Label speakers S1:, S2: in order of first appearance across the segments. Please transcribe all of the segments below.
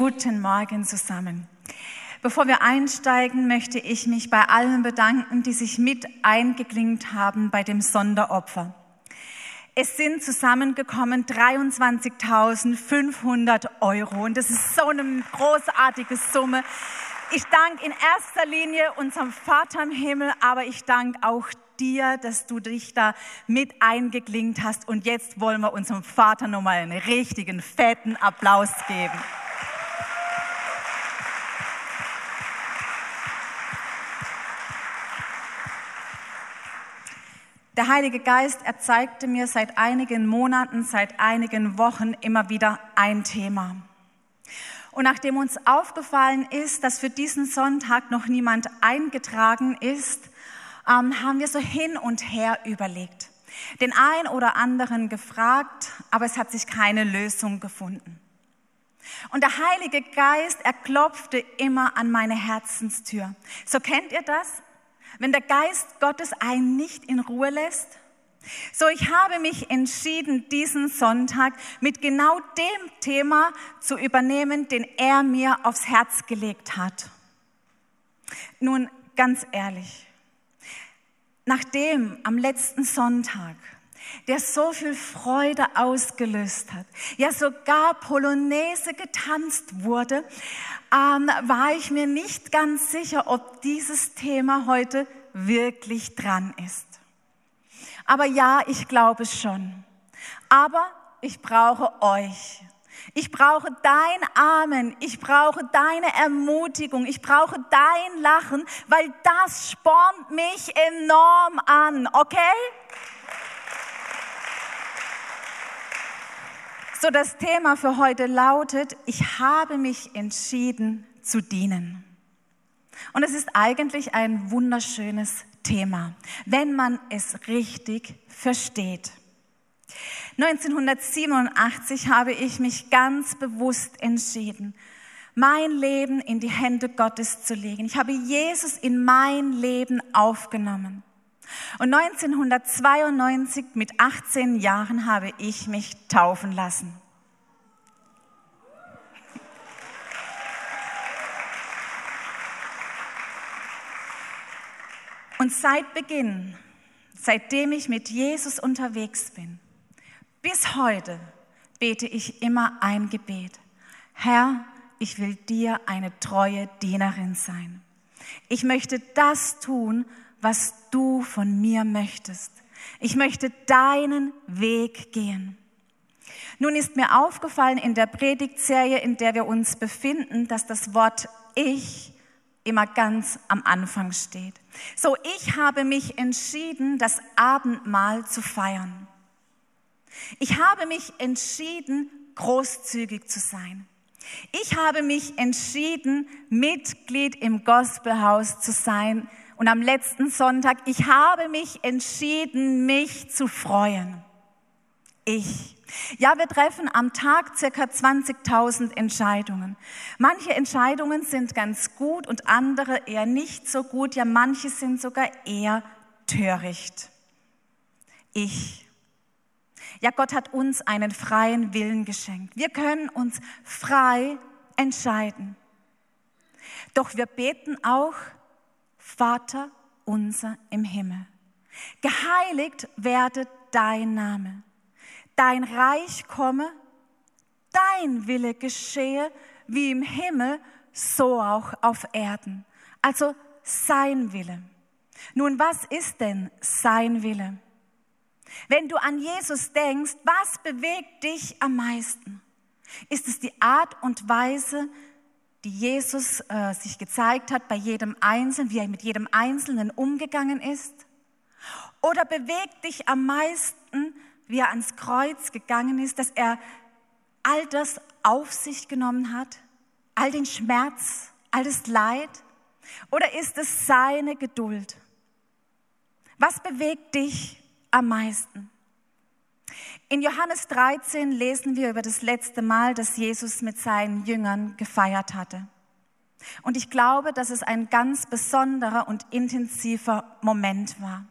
S1: Guten Morgen zusammen. Bevor wir einsteigen, möchte ich mich bei allen bedanken, die sich mit eingeklingt haben bei dem Sonderopfer. Es sind zusammengekommen 23.500 Euro und das ist so eine großartige Summe. Ich danke in erster Linie unserem Vater im Himmel, aber ich danke auch dir, dass du dich da mit eingeklingt hast. Und jetzt wollen wir unserem Vater nochmal einen richtigen, fetten Applaus geben. Der Heilige Geist, er zeigte mir seit einigen Monaten, seit einigen Wochen immer wieder ein Thema. Und nachdem uns aufgefallen ist, dass für diesen Sonntag noch niemand eingetragen ist, ähm, haben wir so hin und her überlegt. Den einen oder anderen gefragt, aber es hat sich keine Lösung gefunden. Und der Heilige Geist, er klopfte immer an meine Herzenstür. So kennt ihr das? Wenn der Geist Gottes einen nicht in Ruhe lässt? So, ich habe mich entschieden, diesen Sonntag mit genau dem Thema zu übernehmen, den er mir aufs Herz gelegt hat. Nun, ganz ehrlich, nachdem am letzten Sonntag der so viel Freude ausgelöst hat, ja sogar Polonaise getanzt wurde, ähm, war ich mir nicht ganz sicher, ob dieses Thema heute wirklich dran ist. Aber ja, ich glaube schon. Aber ich brauche euch. Ich brauche dein Amen. Ich brauche deine Ermutigung. Ich brauche dein Lachen, weil das spornt mich enorm an. Okay? So, das Thema für heute lautet, ich habe mich entschieden zu dienen. Und es ist eigentlich ein wunderschönes Thema, wenn man es richtig versteht. 1987 habe ich mich ganz bewusst entschieden, mein Leben in die Hände Gottes zu legen. Ich habe Jesus in mein Leben aufgenommen. Und 1992 mit 18 Jahren habe ich mich taufen lassen. Und seit Beginn, seitdem ich mit Jesus unterwegs bin, bis heute bete ich immer ein Gebet. Herr, ich will dir eine treue Dienerin sein. Ich möchte das tun, was du von mir möchtest. Ich möchte deinen Weg gehen. Nun ist mir aufgefallen in der Predigtserie, in der wir uns befinden, dass das Wort ich immer ganz am Anfang steht. So, ich habe mich entschieden, das Abendmahl zu feiern. Ich habe mich entschieden, großzügig zu sein. Ich habe mich entschieden, Mitglied im Gospelhaus zu sein, und am letzten Sonntag, ich habe mich entschieden, mich zu freuen. Ich. Ja, wir treffen am Tag circa 20.000 Entscheidungen. Manche Entscheidungen sind ganz gut und andere eher nicht so gut. Ja, manche sind sogar eher töricht. Ich. Ja, Gott hat uns einen freien Willen geschenkt. Wir können uns frei entscheiden. Doch wir beten auch, Vater unser im Himmel. Geheiligt werde dein Name. Dein Reich komme, dein Wille geschehe, wie im Himmel, so auch auf Erden. Also sein Wille. Nun, was ist denn sein Wille? Wenn du an Jesus denkst, was bewegt dich am meisten? Ist es die Art und Weise, die Jesus äh, sich gezeigt hat bei jedem Einzelnen, wie er mit jedem Einzelnen umgegangen ist? Oder bewegt dich am meisten, wie er ans Kreuz gegangen ist, dass er all das auf sich genommen hat, all den Schmerz, all das Leid? Oder ist es seine Geduld? Was bewegt dich am meisten? In Johannes 13 lesen wir über das letzte Mal, das Jesus mit seinen Jüngern gefeiert hatte. Und ich glaube, dass es ein ganz besonderer und intensiver Moment war.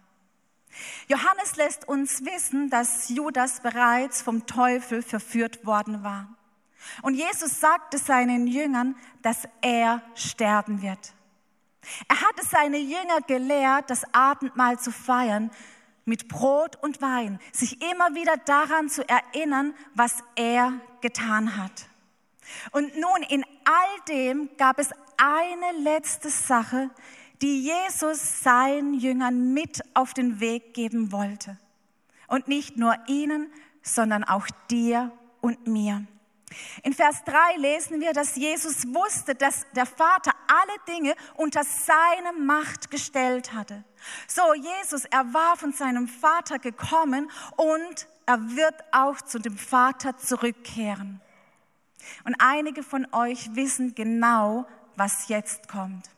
S1: Johannes lässt uns wissen, dass Judas bereits vom Teufel verführt worden war. Und Jesus sagte seinen Jüngern, dass er sterben wird. Er hatte seine Jünger gelehrt, das Abendmahl zu feiern mit Brot und Wein, sich immer wieder daran zu erinnern, was er getan hat. Und nun in all dem gab es eine letzte Sache, die Jesus seinen Jüngern mit auf den Weg geben wollte. Und nicht nur ihnen, sondern auch dir und mir. In Vers 3 lesen wir, dass Jesus wusste, dass der Vater alle Dinge unter seine Macht gestellt hatte. So, Jesus, er war von seinem Vater gekommen und er wird auch zu dem Vater zurückkehren. Und einige von euch wissen genau, was jetzt kommt.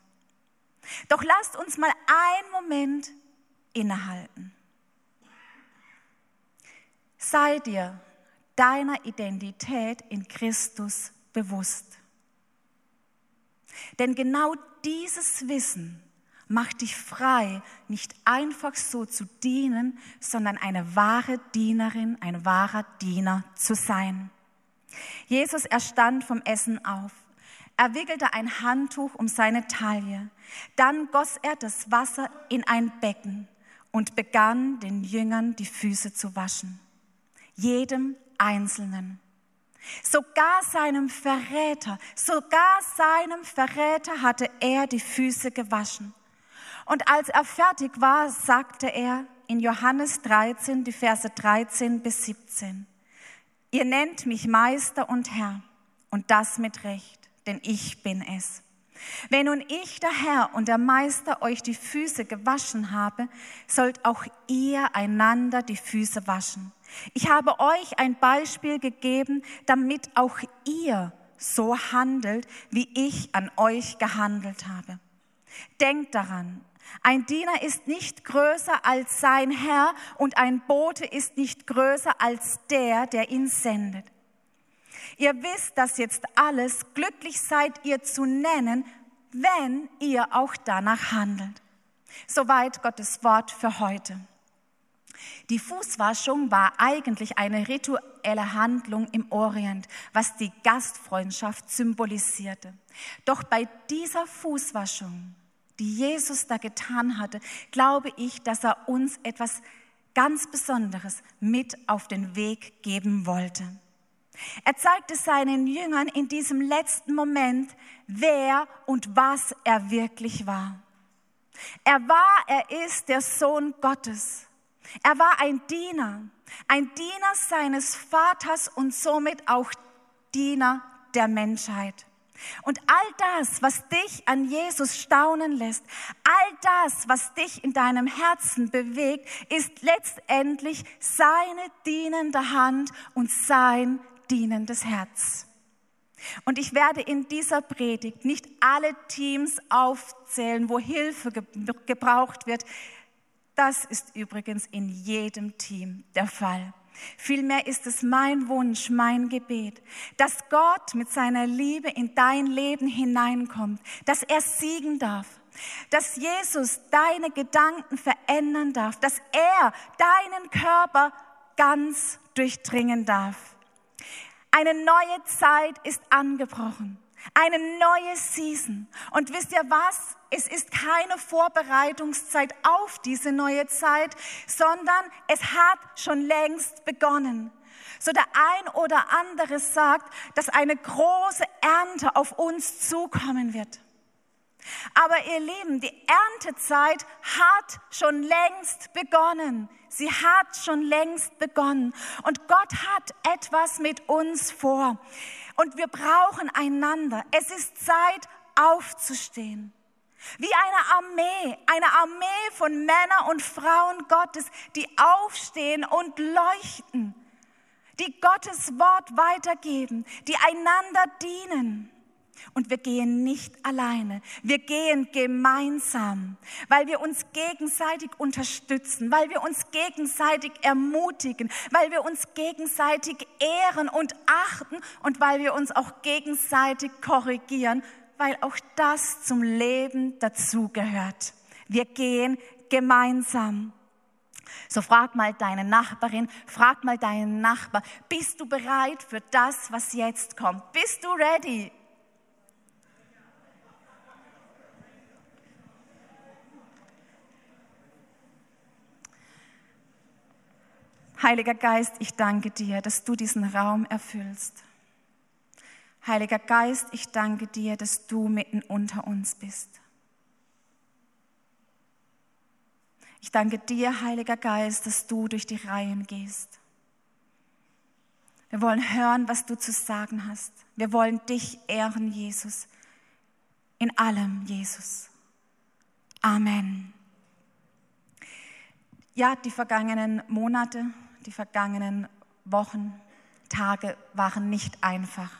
S1: Doch lasst uns mal einen Moment innehalten. Sei dir deiner Identität in Christus bewusst. Denn genau dieses Wissen macht dich frei, nicht einfach so zu dienen, sondern eine wahre Dienerin, ein wahrer Diener zu sein. Jesus erstand vom Essen auf. Er wickelte ein Handtuch um seine Taille. Dann goss er das Wasser in ein Becken und begann den Jüngern die Füße zu waschen. Jedem Einzelnen. Sogar seinem Verräter, sogar seinem Verräter hatte er die Füße gewaschen. Und als er fertig war, sagte er in Johannes 13, die Verse 13 bis 17, Ihr nennt mich Meister und Herr, und das mit Recht, denn ich bin es. Wenn nun ich, der Herr und der Meister, euch die Füße gewaschen habe, sollt auch ihr einander die Füße waschen. Ich habe euch ein Beispiel gegeben, damit auch ihr so handelt, wie ich an euch gehandelt habe. Denkt daran, ein Diener ist nicht größer als sein Herr und ein Bote ist nicht größer als der, der ihn sendet. Ihr wisst das jetzt alles, glücklich seid ihr zu nennen, wenn ihr auch danach handelt. Soweit Gottes Wort für heute. Die Fußwaschung war eigentlich eine rituelle Handlung im Orient, was die Gastfreundschaft symbolisierte. Doch bei dieser Fußwaschung, die Jesus da getan hatte, glaube ich, dass er uns etwas ganz Besonderes mit auf den Weg geben wollte. Er zeigte seinen Jüngern in diesem letzten Moment, wer und was er wirklich war. Er war, er ist der Sohn Gottes. Er war ein Diener, ein Diener seines Vaters und somit auch Diener der Menschheit. Und all das, was dich an Jesus staunen lässt, all das, was dich in deinem Herzen bewegt, ist letztendlich seine dienende Hand und sein dienendes Herz. Und ich werde in dieser Predigt nicht alle Teams aufzählen, wo Hilfe gebraucht wird. Das ist übrigens in jedem Team der Fall. Vielmehr ist es mein Wunsch, mein Gebet, dass Gott mit seiner Liebe in dein Leben hineinkommt, dass er siegen darf, dass Jesus deine Gedanken verändern darf, dass er deinen Körper ganz durchdringen darf. Eine neue Zeit ist angebrochen. Eine neue Season. Und wisst ihr was? Es ist keine Vorbereitungszeit auf diese neue Zeit, sondern es hat schon längst begonnen. So der ein oder andere sagt, dass eine große Ernte auf uns zukommen wird. Aber ihr Lieben, die Erntezeit hat schon längst begonnen. Sie hat schon längst begonnen. Und Gott hat etwas mit uns vor. Und wir brauchen einander. Es ist Zeit aufzustehen. Wie eine Armee, eine Armee von Männern und Frauen Gottes, die aufstehen und leuchten, die Gottes Wort weitergeben, die einander dienen. Und wir gehen nicht alleine, wir gehen gemeinsam, weil wir uns gegenseitig unterstützen, weil wir uns gegenseitig ermutigen, weil wir uns gegenseitig ehren und achten und weil wir uns auch gegenseitig korrigieren, weil auch das zum Leben dazugehört. Wir gehen gemeinsam. So frag mal deine Nachbarin, frag mal deinen Nachbar, bist du bereit für das, was jetzt kommt? Bist du ready? Heiliger Geist, ich danke dir, dass du diesen Raum erfüllst. Heiliger Geist, ich danke dir, dass du mitten unter uns bist. Ich danke dir, Heiliger Geist, dass du durch die Reihen gehst. Wir wollen hören, was du zu sagen hast. Wir wollen dich ehren, Jesus. In allem, Jesus. Amen. Ja, die vergangenen Monate, die vergangenen Wochen, Tage waren nicht einfach.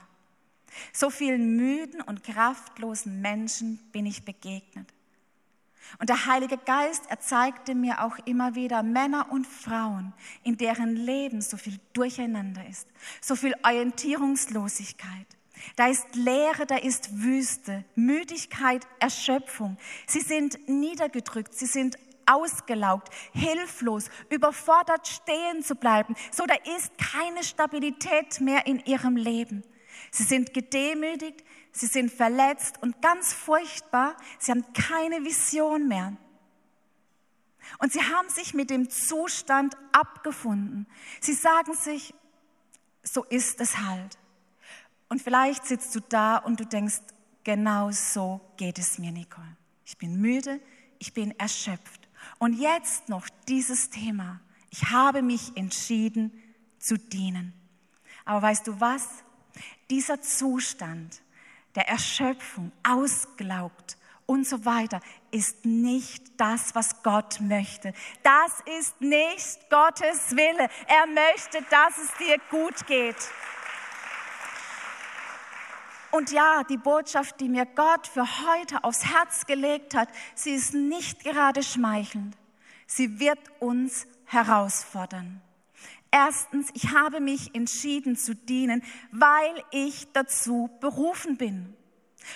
S1: So vielen müden und kraftlosen Menschen bin ich begegnet. Und der Heilige Geist, er zeigte mir auch immer wieder Männer und Frauen, in deren Leben so viel Durcheinander ist, so viel Orientierungslosigkeit. Da ist Leere, da ist Wüste, Müdigkeit, Erschöpfung. Sie sind niedergedrückt, sie sind ausgelaugt, hilflos, überfordert stehen zu bleiben. So, da ist keine Stabilität mehr in ihrem Leben. Sie sind gedemütigt, sie sind verletzt und ganz furchtbar, sie haben keine Vision mehr. Und sie haben sich mit dem Zustand abgefunden. Sie sagen sich, so ist es halt. Und vielleicht sitzt du da und du denkst, genau so geht es mir, Nicole. Ich bin müde, ich bin erschöpft. Und jetzt noch dieses Thema. Ich habe mich entschieden zu dienen. Aber weißt du was? Dieser Zustand der Erschöpfung, ausgelaugt und so weiter, ist nicht das, was Gott möchte. Das ist nicht Gottes Wille. Er möchte, dass es dir gut geht. Und ja, die Botschaft, die mir Gott für heute aufs Herz gelegt hat, sie ist nicht gerade schmeichelnd. Sie wird uns herausfordern. Erstens, ich habe mich entschieden zu dienen, weil ich dazu berufen bin.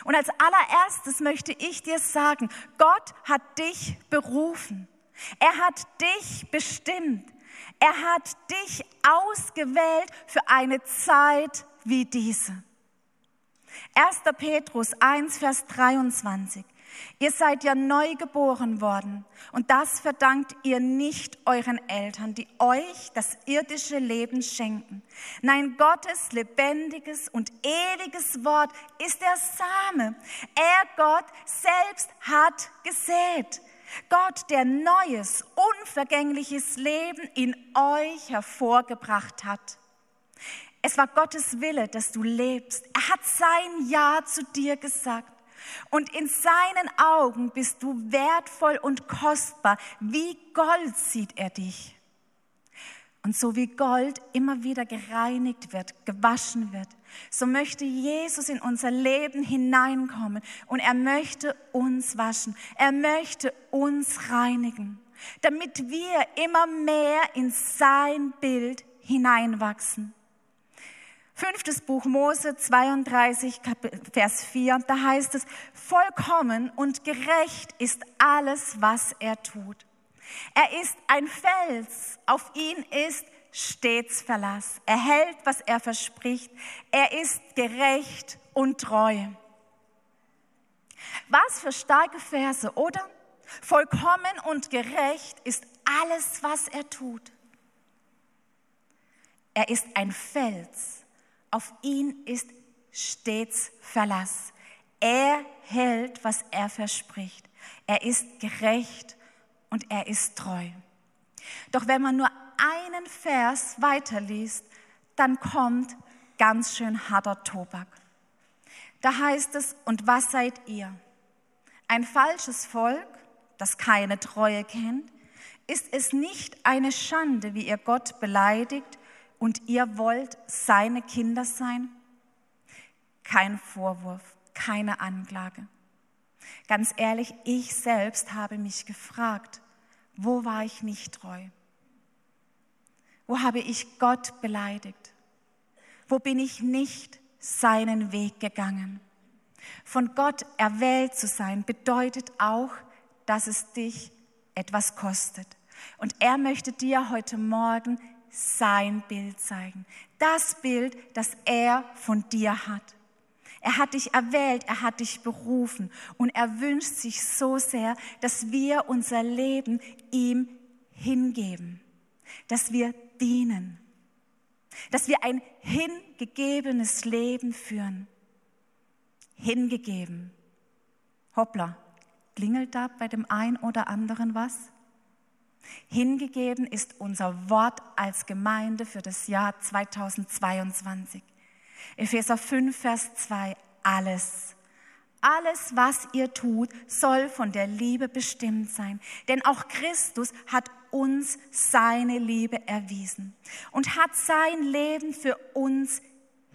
S1: Und als allererstes möchte ich dir sagen, Gott hat dich berufen. Er hat dich bestimmt. Er hat dich ausgewählt für eine Zeit wie diese. 1. Petrus 1, Vers 23. Ihr seid ja neu geboren worden und das verdankt ihr nicht euren Eltern, die euch das irdische Leben schenken. Nein, Gottes lebendiges und ewiges Wort ist der Same. Er, Gott, selbst hat gesät. Gott, der neues, unvergängliches Leben in euch hervorgebracht hat. Es war Gottes Wille, dass du lebst. Er hat sein Ja zu dir gesagt. Und in seinen Augen bist du wertvoll und kostbar. Wie Gold sieht er dich. Und so wie Gold immer wieder gereinigt wird, gewaschen wird, so möchte Jesus in unser Leben hineinkommen und er möchte uns waschen. Er möchte uns reinigen, damit wir immer mehr in sein Bild hineinwachsen. Fünftes Buch Mose 32, Vers 4, da heißt es, vollkommen und gerecht ist alles, was er tut. Er ist ein Fels, auf ihn ist stets Verlass. Er hält, was er verspricht. Er ist gerecht und treu. Was für starke Verse, oder? Vollkommen und gerecht ist alles, was er tut. Er ist ein Fels auf ihn ist stets Verlass. Er hält, was er verspricht. Er ist gerecht und er ist treu. Doch wenn man nur einen Vers weiterliest, dann kommt ganz schön harter Tobak. Da heißt es, und was seid ihr? Ein falsches Volk, das keine Treue kennt? Ist es nicht eine Schande, wie ihr Gott beleidigt und ihr wollt seine Kinder sein? Kein Vorwurf, keine Anklage. Ganz ehrlich, ich selbst habe mich gefragt, wo war ich nicht treu? Wo habe ich Gott beleidigt? Wo bin ich nicht seinen Weg gegangen? Von Gott erwählt zu sein bedeutet auch, dass es dich etwas kostet. Und er möchte dir heute Morgen sein Bild zeigen. Das Bild, das er von dir hat. Er hat dich erwählt, er hat dich berufen und er wünscht sich so sehr, dass wir unser Leben ihm hingeben, dass wir dienen, dass wir ein hingegebenes Leben führen. Hingegeben. Hoppla, klingelt da bei dem einen oder anderen was? Hingegeben ist unser Wort als Gemeinde für das Jahr 2022. Epheser 5, Vers 2, alles. Alles, was ihr tut, soll von der Liebe bestimmt sein. Denn auch Christus hat uns seine Liebe erwiesen und hat sein Leben für uns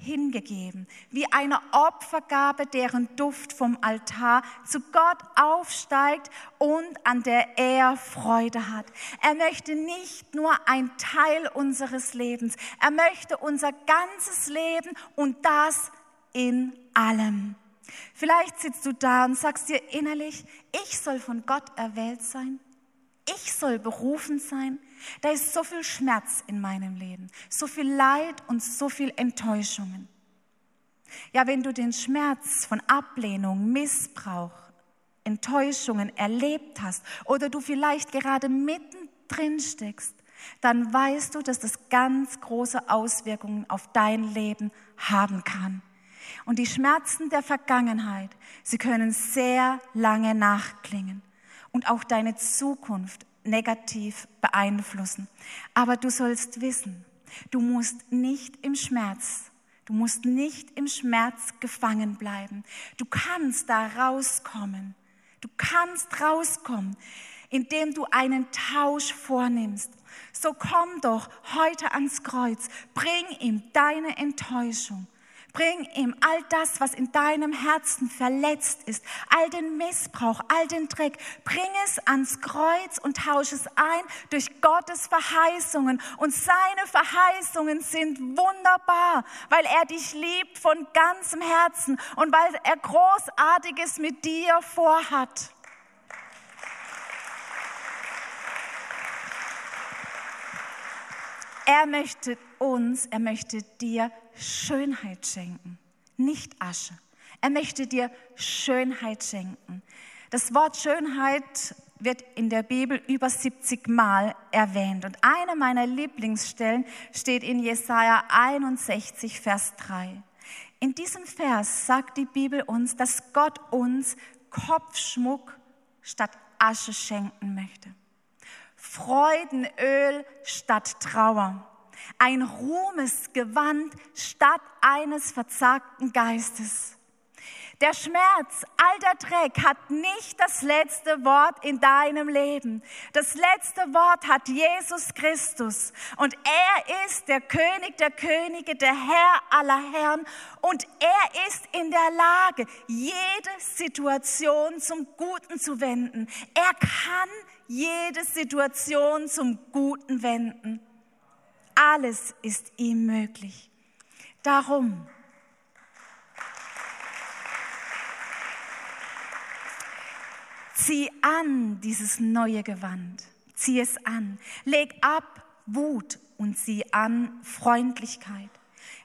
S1: hingegeben, wie eine Opfergabe, deren Duft vom Altar zu Gott aufsteigt und an der er Freude hat. Er möchte nicht nur ein Teil unseres Lebens, er möchte unser ganzes Leben und das in allem. Vielleicht sitzt du da und sagst dir innerlich, ich soll von Gott erwählt sein, ich soll berufen sein, da ist so viel Schmerz in meinem Leben, so viel Leid und so viel Enttäuschungen. Ja, wenn du den Schmerz von Ablehnung, Missbrauch, Enttäuschungen erlebt hast oder du vielleicht gerade mittendrin steckst, dann weißt du, dass das ganz große Auswirkungen auf dein Leben haben kann. Und die Schmerzen der Vergangenheit, sie können sehr lange nachklingen und auch deine Zukunft negativ beeinflussen. Aber du sollst wissen, du musst nicht im Schmerz, du musst nicht im Schmerz gefangen bleiben. Du kannst da rauskommen. Du kannst rauskommen, indem du einen Tausch vornimmst. So komm doch heute ans Kreuz, bring ihm deine Enttäuschung Bring ihm all das, was in deinem Herzen verletzt ist, all den Missbrauch, all den Dreck. Bring es ans Kreuz und tausche es ein durch Gottes Verheißungen. Und seine Verheißungen sind wunderbar, weil er dich liebt von ganzem Herzen und weil er Großartiges mit dir vorhat. Er möchte uns, er möchte dir Schönheit schenken, nicht Asche. Er möchte dir Schönheit schenken. Das Wort Schönheit wird in der Bibel über 70 Mal erwähnt. Und eine meiner Lieblingsstellen steht in Jesaja 61, Vers 3. In diesem Vers sagt die Bibel uns, dass Gott uns Kopfschmuck statt Asche schenken möchte. Freudenöl statt Trauer ein Ruhmesgewand statt eines verzagten Geistes. Der Schmerz, all der Dreck hat nicht das letzte Wort in deinem Leben. Das letzte Wort hat Jesus Christus. Und er ist der König der Könige, der Herr aller Herren. Und er ist in der Lage, jede Situation zum Guten zu wenden. Er kann jede Situation zum Guten wenden. Alles ist ihm möglich. Darum zieh an dieses neue Gewand. Zieh es an. Leg ab Wut und zieh an Freundlichkeit.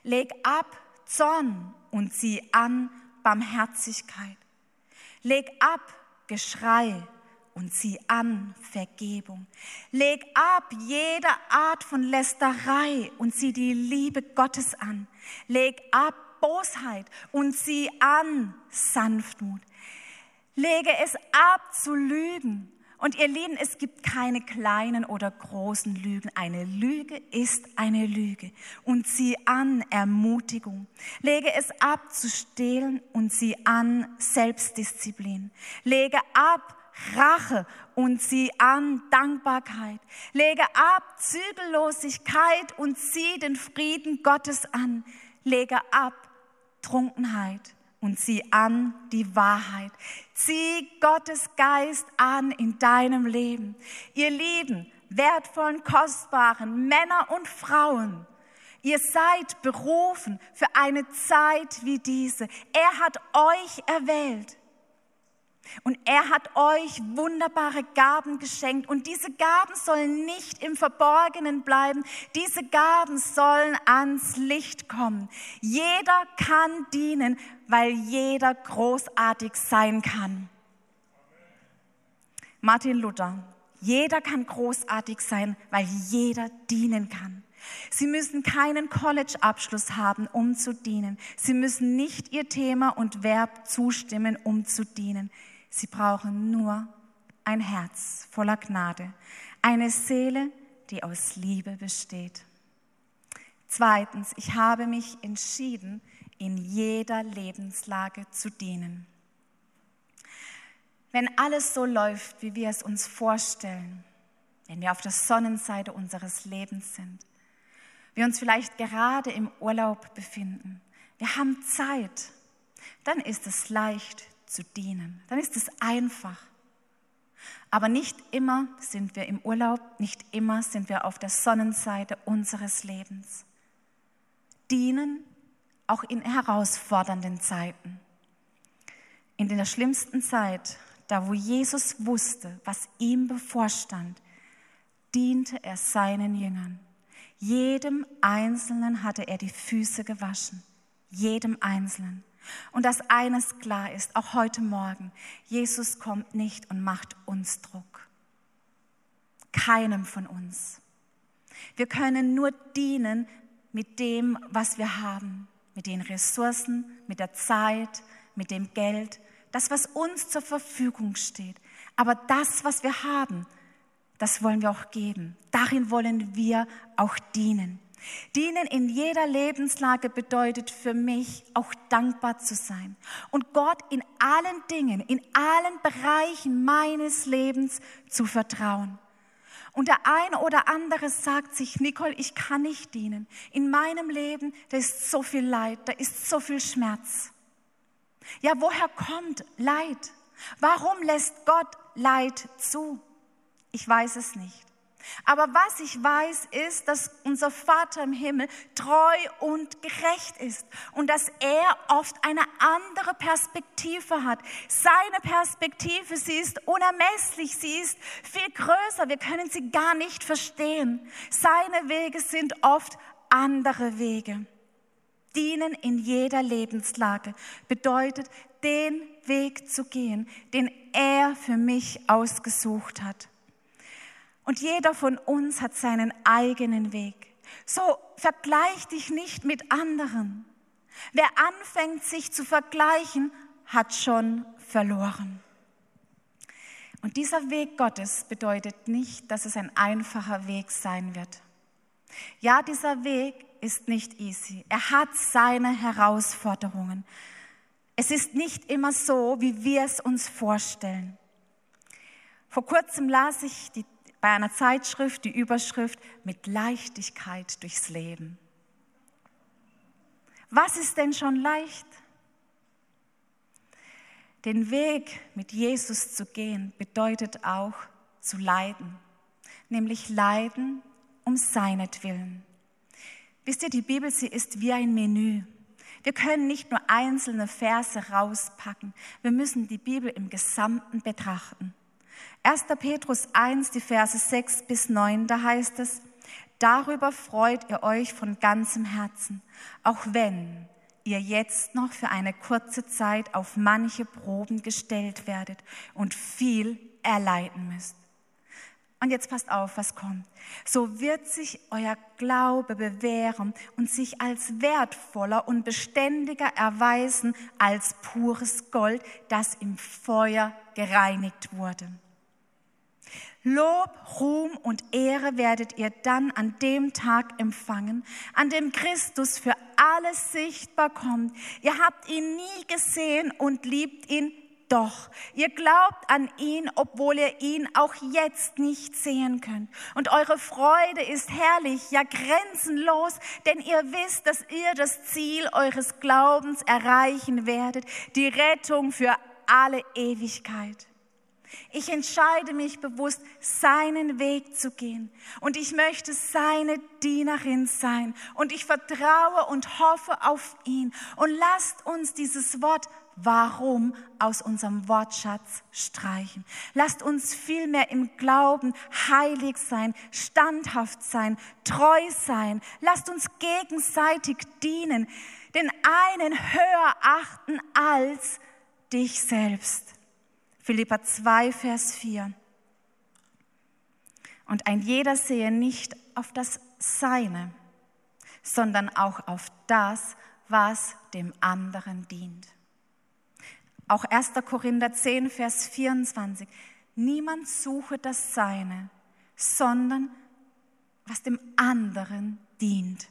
S1: Leg ab Zorn und zieh an Barmherzigkeit. Leg ab Geschrei und zieh an Vergebung. Leg ab jede Art von Lästerei und zieh die Liebe Gottes an. Leg ab Bosheit und zieh an Sanftmut. Lege es ab zu lügen. Und ihr Lieben, es gibt keine kleinen oder großen Lügen. Eine Lüge ist eine Lüge. Und zieh an Ermutigung. Lege es ab zu stehlen und zieh an Selbstdisziplin. Lege ab Rache und zieh an Dankbarkeit. Lege ab Zügellosigkeit und zieh den Frieden Gottes an. Lege ab Trunkenheit und zieh an die Wahrheit. Zieh Gottes Geist an in deinem Leben. Ihr Lieben, wertvollen, kostbaren Männer und Frauen, ihr seid berufen für eine Zeit wie diese. Er hat euch erwählt. Und er hat euch wunderbare Gaben geschenkt. Und diese Gaben sollen nicht im Verborgenen bleiben. Diese Gaben sollen ans Licht kommen. Jeder kann dienen, weil jeder großartig sein kann. Martin Luther. Jeder kann großartig sein, weil jeder dienen kann. Sie müssen keinen College-Abschluss haben, um zu dienen. Sie müssen nicht ihr Thema und Verb zustimmen, um zu dienen. Sie brauchen nur ein Herz voller Gnade, eine Seele, die aus Liebe besteht. Zweitens, ich habe mich entschieden, in jeder Lebenslage zu dienen. Wenn alles so läuft, wie wir es uns vorstellen, wenn wir auf der Sonnenseite unseres Lebens sind, wir uns vielleicht gerade im Urlaub befinden, wir haben Zeit, dann ist es leicht zu dienen. Dann ist es einfach. Aber nicht immer sind wir im Urlaub, nicht immer sind wir auf der Sonnenseite unseres Lebens. Dienen auch in herausfordernden Zeiten. In der schlimmsten Zeit, da wo Jesus wusste, was ihm bevorstand, diente er seinen Jüngern. Jedem Einzelnen hatte er die Füße gewaschen. Jedem Einzelnen. Und dass eines klar ist, auch heute Morgen, Jesus kommt nicht und macht uns Druck. Keinem von uns. Wir können nur dienen mit dem, was wir haben, mit den Ressourcen, mit der Zeit, mit dem Geld, das, was uns zur Verfügung steht. Aber das, was wir haben, das wollen wir auch geben. Darin wollen wir auch dienen. Dienen in jeder Lebenslage bedeutet für mich auch dankbar zu sein und Gott in allen Dingen, in allen Bereichen meines Lebens zu vertrauen. Und der eine oder andere sagt sich, Nicole, ich kann nicht dienen. In meinem Leben, da ist so viel Leid, da ist so viel Schmerz. Ja, woher kommt Leid? Warum lässt Gott Leid zu? Ich weiß es nicht. Aber was ich weiß, ist, dass unser Vater im Himmel treu und gerecht ist und dass er oft eine andere Perspektive hat. Seine Perspektive, sie ist unermesslich, sie ist viel größer, wir können sie gar nicht verstehen. Seine Wege sind oft andere Wege. Dienen in jeder Lebenslage bedeutet, den Weg zu gehen, den er für mich ausgesucht hat. Und jeder von uns hat seinen eigenen Weg. So vergleich dich nicht mit anderen. Wer anfängt, sich zu vergleichen, hat schon verloren. Und dieser Weg Gottes bedeutet nicht, dass es ein einfacher Weg sein wird. Ja, dieser Weg ist nicht easy. Er hat seine Herausforderungen. Es ist nicht immer so, wie wir es uns vorstellen. Vor kurzem las ich die bei einer Zeitschrift die Überschrift mit Leichtigkeit durchs Leben. Was ist denn schon leicht? Den Weg mit Jesus zu gehen bedeutet auch zu leiden, nämlich leiden um seinetwillen. Wisst ihr, die Bibel, sie ist wie ein Menü. Wir können nicht nur einzelne Verse rauspacken, wir müssen die Bibel im Gesamten betrachten. 1. Petrus 1, die Verse 6 bis 9, da heißt es, darüber freut ihr euch von ganzem Herzen, auch wenn ihr jetzt noch für eine kurze Zeit auf manche Proben gestellt werdet und viel erleiden müsst. Und jetzt passt auf, was kommt. So wird sich euer Glaube bewähren und sich als wertvoller und beständiger erweisen als pures Gold, das im Feuer gereinigt wurde. Lob, Ruhm und Ehre werdet ihr dann an dem Tag empfangen, an dem Christus für alles sichtbar kommt. Ihr habt ihn nie gesehen und liebt ihn doch. Ihr glaubt an ihn, obwohl ihr ihn auch jetzt nicht sehen könnt. Und eure Freude ist herrlich, ja grenzenlos, denn ihr wisst, dass ihr das Ziel eures Glaubens erreichen werdet, die Rettung für alle Ewigkeit. Ich entscheide mich bewusst, seinen Weg zu gehen. Und ich möchte seine Dienerin sein. Und ich vertraue und hoffe auf ihn. Und lasst uns dieses Wort warum aus unserem Wortschatz streichen. Lasst uns vielmehr im Glauben heilig sein, standhaft sein, treu sein. Lasst uns gegenseitig dienen, den einen höher achten als dich selbst. Philippa 2, Vers 4. Und ein jeder sehe nicht auf das Seine, sondern auch auf das, was dem anderen dient. Auch 1. Korinther 10, Vers 24. Niemand suche das Seine, sondern was dem anderen dient.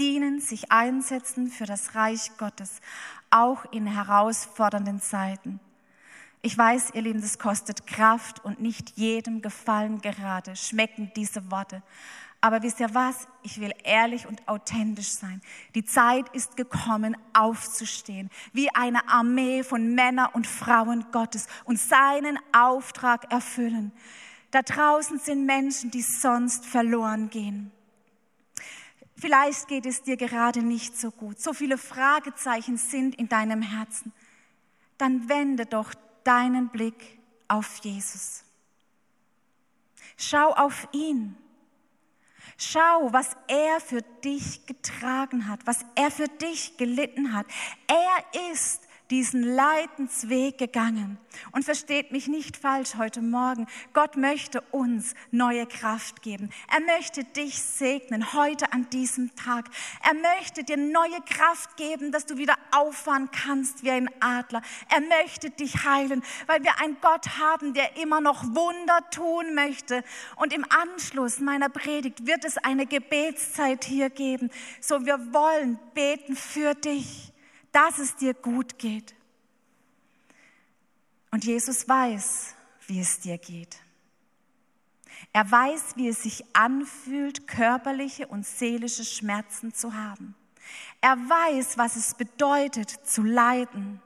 S1: Dienen, sich einsetzen für das Reich Gottes, auch in herausfordernden Zeiten. Ich weiß, ihr Lieben, das kostet Kraft und nicht jedem gefallen gerade, schmecken diese Worte. Aber wisst ihr was? Ich will ehrlich und authentisch sein. Die Zeit ist gekommen, aufzustehen, wie eine Armee von Männern und Frauen Gottes und seinen Auftrag erfüllen. Da draußen sind Menschen, die sonst verloren gehen. Vielleicht geht es dir gerade nicht so gut. So viele Fragezeichen sind in deinem Herzen. Dann wende doch deinen Blick auf Jesus. Schau auf ihn. Schau, was er für dich getragen hat, was er für dich gelitten hat. Er ist diesen Leidensweg gegangen. Und versteht mich nicht falsch heute Morgen. Gott möchte uns neue Kraft geben. Er möchte dich segnen heute an diesem Tag. Er möchte dir neue Kraft geben, dass du wieder auffahren kannst wie ein Adler. Er möchte dich heilen, weil wir einen Gott haben, der immer noch Wunder tun möchte. Und im Anschluss meiner Predigt wird es eine Gebetszeit hier geben. So wir wollen beten für dich dass es dir gut geht. Und Jesus weiß, wie es dir geht. Er weiß, wie es sich anfühlt, körperliche und seelische Schmerzen zu haben. Er weiß, was es bedeutet, zu leiden.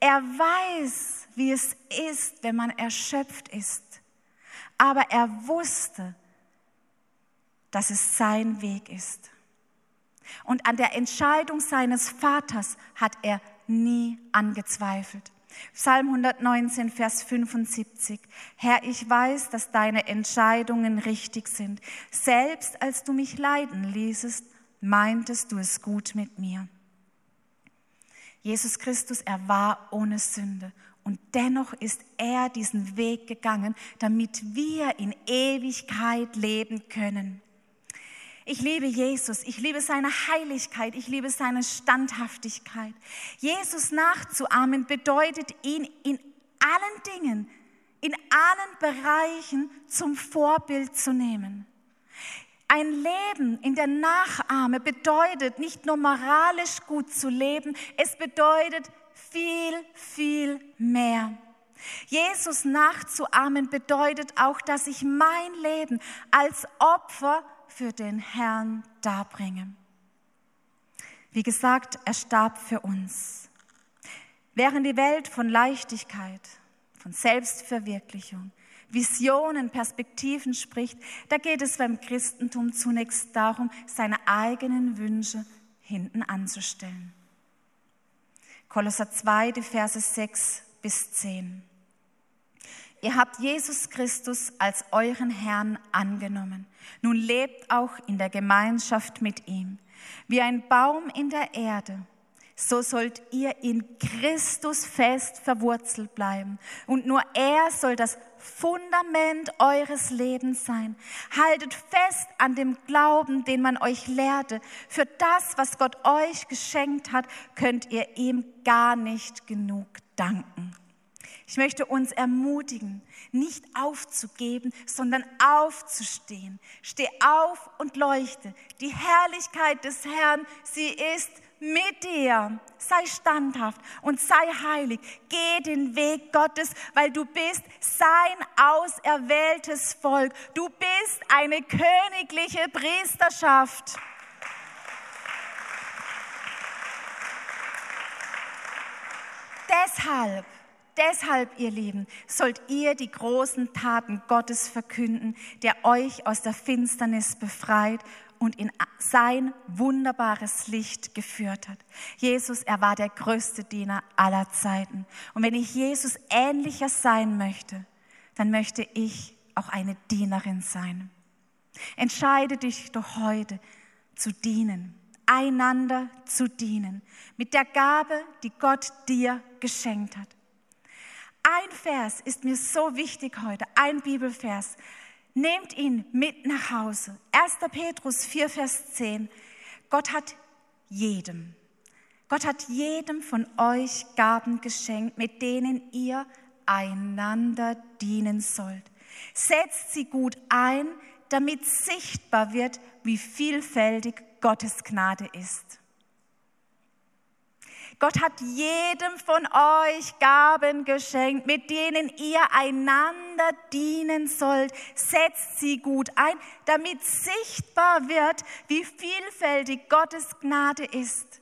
S1: Er weiß, wie es ist, wenn man erschöpft ist. Aber er wusste, dass es sein Weg ist. Und an der Entscheidung seines Vaters hat er nie angezweifelt. Psalm 119, Vers 75. Herr, ich weiß, dass deine Entscheidungen richtig sind. Selbst als du mich leiden ließest, meintest du es gut mit mir. Jesus Christus, er war ohne Sünde und dennoch ist er diesen Weg gegangen, damit wir in Ewigkeit leben können. Ich liebe Jesus, ich liebe seine Heiligkeit, ich liebe seine Standhaftigkeit. Jesus nachzuahmen bedeutet ihn in allen Dingen, in allen Bereichen zum Vorbild zu nehmen. Ein Leben in der Nachahme bedeutet nicht nur moralisch gut zu leben, es bedeutet viel, viel mehr. Jesus nachzuahmen bedeutet auch, dass ich mein Leben als Opfer für den Herrn darbringe. Wie gesagt, er starb für uns. Während die Welt von Leichtigkeit, von Selbstverwirklichung, Visionen, Perspektiven spricht, da geht es beim Christentum zunächst darum, seine eigenen Wünsche hinten anzustellen. Kolosser 2, die Verse 6 bis 10. Ihr habt Jesus Christus als euren Herrn angenommen. Nun lebt auch in der Gemeinschaft mit ihm. Wie ein Baum in der Erde, so sollt ihr in Christus fest verwurzelt bleiben. Und nur er soll das Fundament eures Lebens sein. Haltet fest an dem Glauben, den man euch lehrte. Für das, was Gott euch geschenkt hat, könnt ihr ihm gar nicht genug danken. Ich möchte uns ermutigen, nicht aufzugeben, sondern aufzustehen. Steh auf und leuchte. Die Herrlichkeit des Herrn, sie ist mit dir. Sei standhaft und sei heilig. Geh den Weg Gottes, weil du bist sein auserwähltes Volk. Du bist eine königliche Priesterschaft. Deshalb Deshalb, ihr Lieben, sollt ihr die großen Taten Gottes verkünden, der euch aus der Finsternis befreit und in sein wunderbares Licht geführt hat. Jesus, er war der größte Diener aller Zeiten. Und wenn ich Jesus ähnlicher sein möchte, dann möchte ich auch eine Dienerin sein. Entscheide dich doch heute zu dienen, einander zu dienen, mit der Gabe, die Gott dir geschenkt hat. Ein Vers ist mir so wichtig heute, ein Bibelvers. Nehmt ihn mit nach Hause. 1. Petrus 4, Vers 10. Gott hat jedem, Gott hat jedem von euch Gaben geschenkt, mit denen ihr einander dienen sollt. Setzt sie gut ein, damit sichtbar wird, wie vielfältig Gottes Gnade ist. Gott hat jedem von euch Gaben geschenkt, mit denen ihr einander dienen sollt. Setzt sie gut ein, damit sichtbar wird, wie vielfältig Gottes Gnade ist.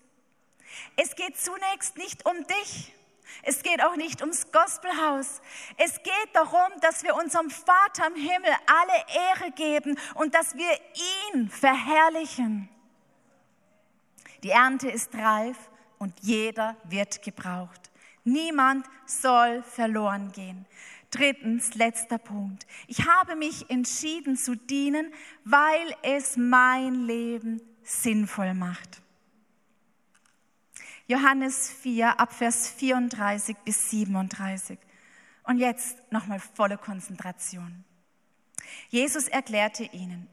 S1: Es geht zunächst nicht um dich. Es geht auch nicht ums Gospelhaus. Es geht darum, dass wir unserem Vater im Himmel alle Ehre geben und dass wir ihn verherrlichen. Die Ernte ist reif und jeder wird gebraucht. Niemand soll verloren gehen. Drittens, letzter Punkt. Ich habe mich entschieden zu dienen, weil es mein Leben sinnvoll macht. Johannes 4, Abvers 34 bis 37. Und jetzt nochmal volle Konzentration. Jesus erklärte ihnen,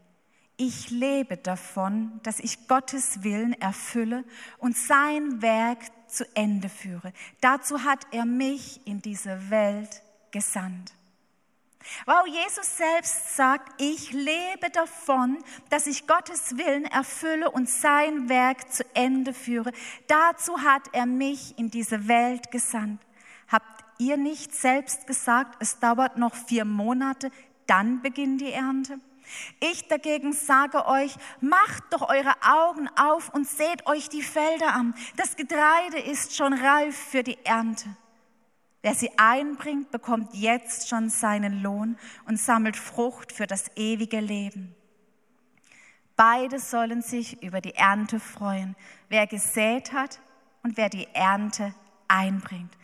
S1: ich lebe davon, dass ich Gottes Willen erfülle und sein Werk zu Ende führe. Dazu hat er mich in diese Welt gesandt. Wow, Jesus selbst sagt, ich lebe davon, dass ich Gottes Willen erfülle und sein Werk zu Ende führe. Dazu hat er mich in diese Welt gesandt. Habt ihr nicht selbst gesagt, es dauert noch vier Monate, dann beginnt die Ernte? Ich dagegen sage euch, macht doch eure Augen auf und seht euch die Felder an. Das Getreide ist schon reif für die Ernte. Wer sie einbringt, bekommt jetzt schon seinen Lohn und sammelt Frucht für das ewige Leben. Beide sollen sich über die Ernte freuen, wer gesät hat und wer die Ernte einbringt.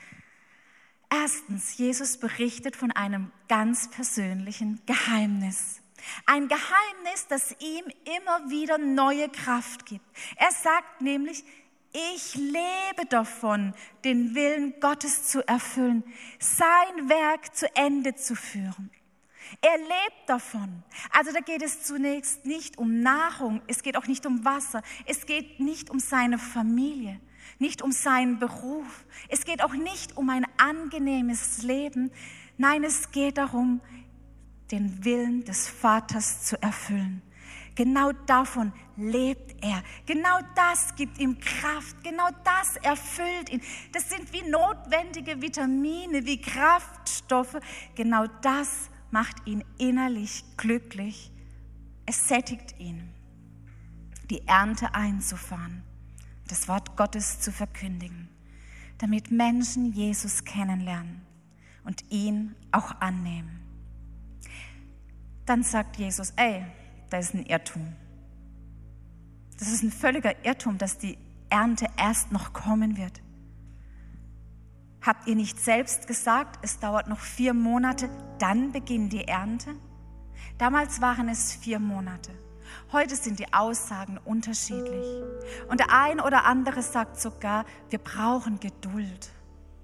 S1: Erstens, Jesus berichtet von einem ganz persönlichen Geheimnis. Ein Geheimnis, das ihm immer wieder neue Kraft gibt. Er sagt nämlich, ich lebe davon, den Willen Gottes zu erfüllen, sein Werk zu Ende zu führen. Er lebt davon. Also da geht es zunächst nicht um Nahrung, es geht auch nicht um Wasser, es geht nicht um seine Familie, nicht um seinen Beruf, es geht auch nicht um ein angenehmes Leben. Nein, es geht darum, den Willen des Vaters zu erfüllen. Genau davon lebt er. Genau das gibt ihm Kraft. Genau das erfüllt ihn. Das sind wie notwendige Vitamine, wie Kraftstoffe. Genau das macht ihn innerlich glücklich. Es sättigt ihn, die Ernte einzufahren, das Wort Gottes zu verkündigen, damit Menschen Jesus kennenlernen und ihn auch annehmen. Dann sagt Jesus, ey, das ist ein Irrtum. Das ist ein völliger Irrtum, dass die Ernte erst noch kommen wird. Habt ihr nicht selbst gesagt, es dauert noch vier Monate, dann beginnt die Ernte? Damals waren es vier Monate. Heute sind die Aussagen unterschiedlich. Und der ein oder andere sagt sogar, wir brauchen Geduld.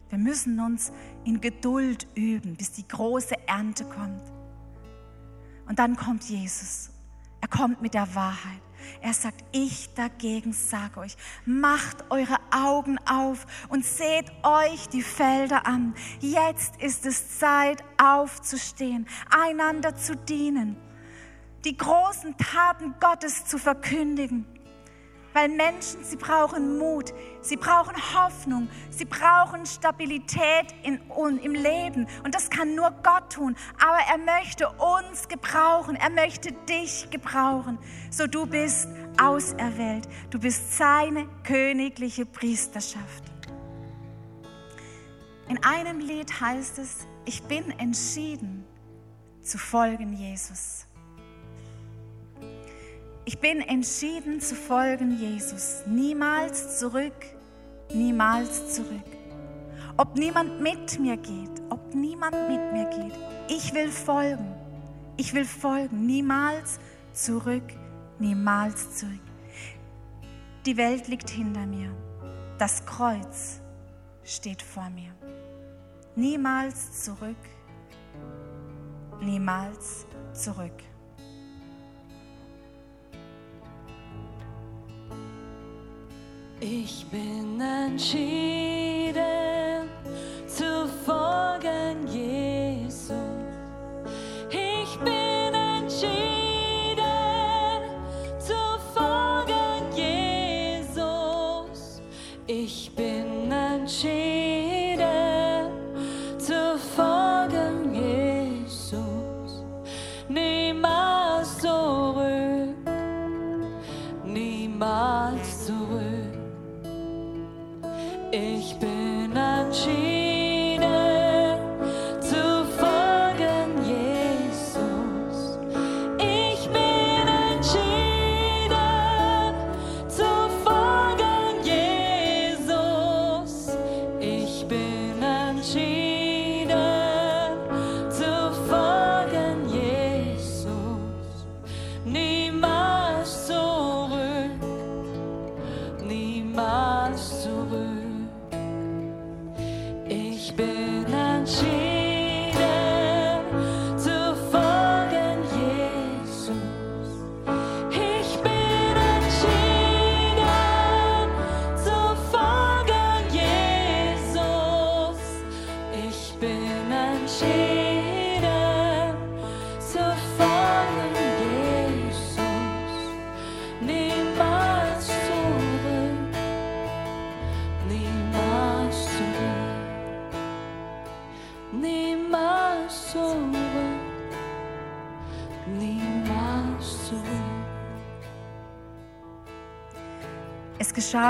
S1: Wir müssen uns in Geduld üben, bis die große Ernte kommt. Und dann kommt Jesus er kommt mit der Wahrheit. Er sagt, ich dagegen sage euch, macht eure Augen auf und seht euch die Felder an. Jetzt ist es Zeit aufzustehen, einander zu dienen, die großen Taten Gottes zu verkündigen weil Menschen, sie brauchen Mut, sie brauchen Hoffnung, sie brauchen Stabilität in, im Leben. Und das kann nur Gott tun. Aber er möchte uns gebrauchen, er möchte dich gebrauchen. So du bist auserwählt, du bist seine königliche Priesterschaft. In einem Lied heißt es, ich bin entschieden zu folgen Jesus. Ich bin entschieden zu folgen Jesus. Niemals zurück, niemals zurück. Ob niemand mit mir geht, ob niemand mit mir geht, ich will folgen. Ich will folgen. Niemals zurück, niemals zurück. Die Welt liegt hinter mir. Das Kreuz steht vor mir. Niemals zurück, niemals zurück.
S2: Ich bin entschieden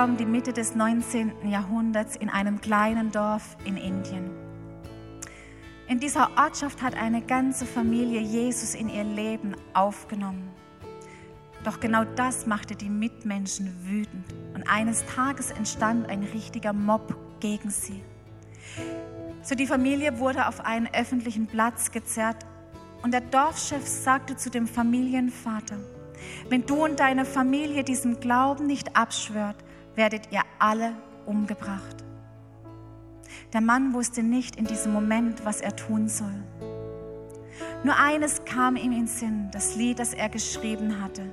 S1: um die Mitte des 19. Jahrhunderts in einem kleinen Dorf in Indien. In dieser Ortschaft hat eine ganze Familie Jesus in ihr Leben aufgenommen. Doch genau das machte die Mitmenschen wütend und eines Tages entstand ein richtiger Mob gegen sie. So die Familie wurde auf einen öffentlichen Platz gezerrt und der Dorfchef sagte zu dem Familienvater, wenn du und deine Familie diesem Glauben nicht abschwört, werdet ihr alle umgebracht. Der Mann wusste nicht in diesem Moment, was er tun soll. Nur eines kam ihm in Sinn, das Lied, das er geschrieben hatte.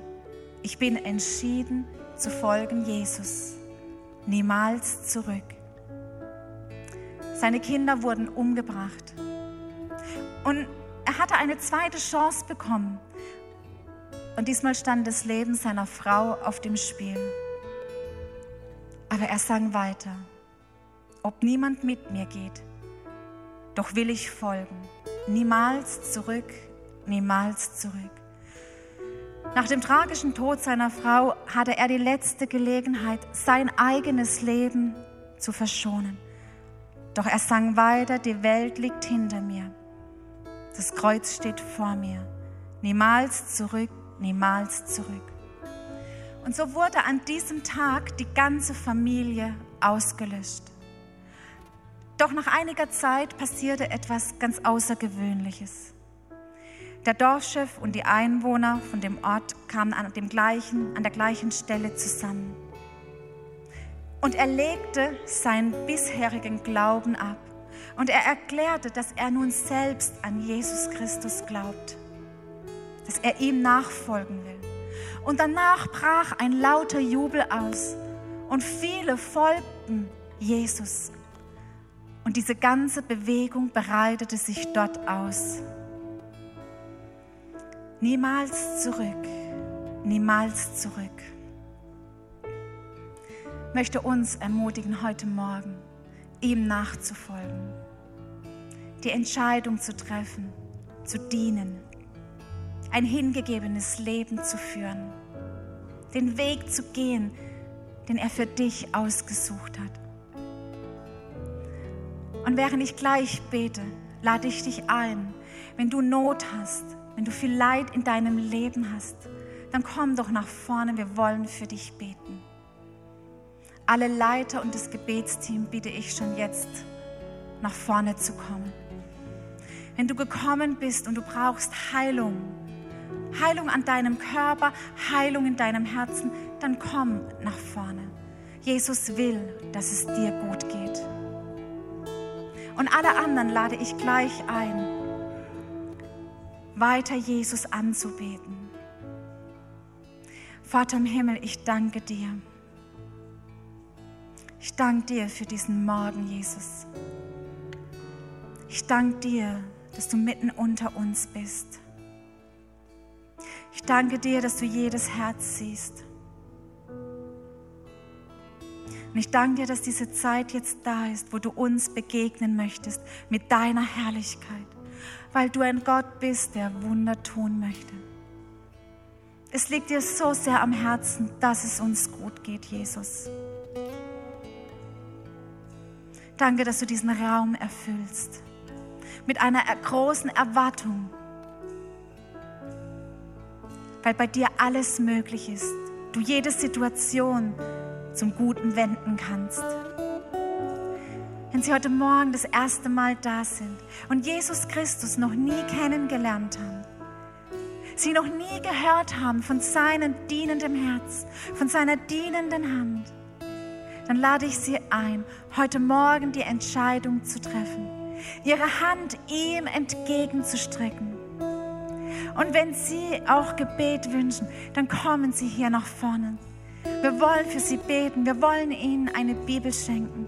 S1: Ich bin entschieden zu folgen Jesus, niemals zurück. Seine Kinder wurden umgebracht. Und er hatte eine zweite Chance bekommen. Und diesmal stand das Leben seiner Frau auf dem Spiel. Aber er sang weiter, ob niemand mit mir geht, doch will ich folgen, niemals zurück, niemals zurück. Nach dem tragischen Tod seiner Frau hatte er die letzte Gelegenheit, sein eigenes Leben zu verschonen. Doch er sang weiter, die Welt liegt hinter mir. Das Kreuz steht vor mir. Niemals zurück, niemals zurück. Und so wurde an diesem Tag die ganze Familie ausgelöscht. Doch nach einiger Zeit passierte etwas ganz Außergewöhnliches. Der Dorfchef und die Einwohner von dem Ort kamen an, dem gleichen, an der gleichen Stelle zusammen. Und er legte seinen bisherigen Glauben ab. Und er erklärte, dass er nun selbst an Jesus Christus glaubt, dass er ihm nachfolgen will. Und danach brach ein lauter Jubel aus und viele folgten Jesus. Und diese ganze Bewegung breitete sich dort aus. Niemals zurück, niemals zurück. Ich möchte uns ermutigen, heute Morgen ihm nachzufolgen, die Entscheidung zu treffen, zu dienen, ein hingegebenes Leben zu führen, den Weg zu gehen, den er für dich ausgesucht hat. Und während ich gleich bete, lade ich dich ein, wenn du Not hast, wenn du viel Leid in deinem Leben hast, dann komm doch nach vorne, wir wollen für dich beten. Alle Leiter und das Gebetsteam bitte ich schon jetzt nach vorne zu kommen. Wenn du gekommen bist und du brauchst Heilung, Heilung an deinem Körper, Heilung in deinem Herzen, dann komm nach vorne. Jesus will, dass es dir gut geht. Und alle anderen lade ich gleich ein, weiter Jesus anzubeten. Vater im Himmel, ich danke dir. Ich danke dir für diesen Morgen, Jesus. Ich danke dir, dass du mitten unter uns bist. Ich danke dir, dass du jedes Herz siehst. Und ich danke dir, dass diese Zeit jetzt da ist, wo du uns begegnen möchtest mit deiner Herrlichkeit, weil du ein Gott bist, der Wunder tun möchte. Es liegt dir so sehr am Herzen, dass es uns gut geht, Jesus. Danke, dass du diesen Raum erfüllst mit einer großen Erwartung, weil bei dir alles möglich ist. Du jede Situation zum Guten wenden kannst. Wenn Sie heute Morgen das erste Mal da sind und Jesus Christus noch nie kennengelernt haben, Sie noch nie gehört haben von seinem dienenden Herz, von seiner dienenden Hand, dann lade ich Sie ein, heute Morgen die Entscheidung zu treffen, Ihre Hand ihm entgegenzustrecken. Und wenn Sie auch Gebet wünschen, dann kommen Sie hier nach vorne. Wir wollen für Sie beten. Wir wollen Ihnen eine Bibel schenken.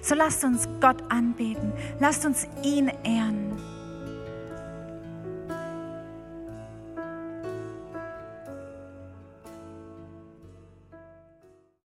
S1: So lasst uns Gott anbeten. Lasst uns ihn ehren.